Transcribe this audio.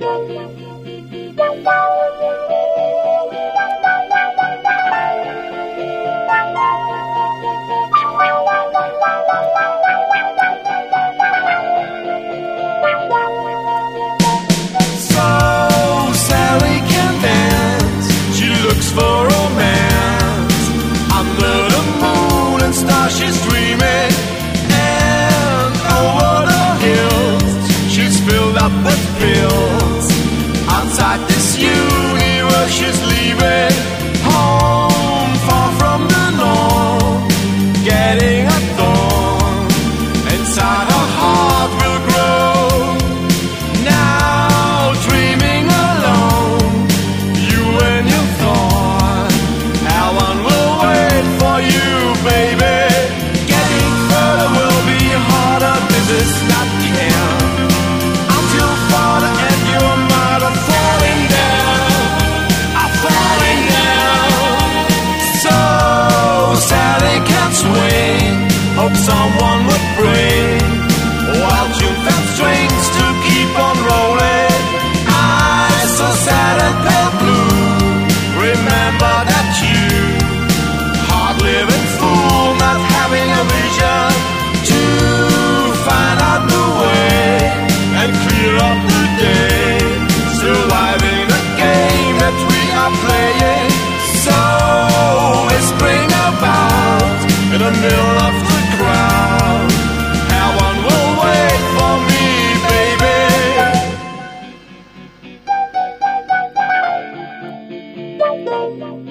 So Outside this universe, she's leaving baby.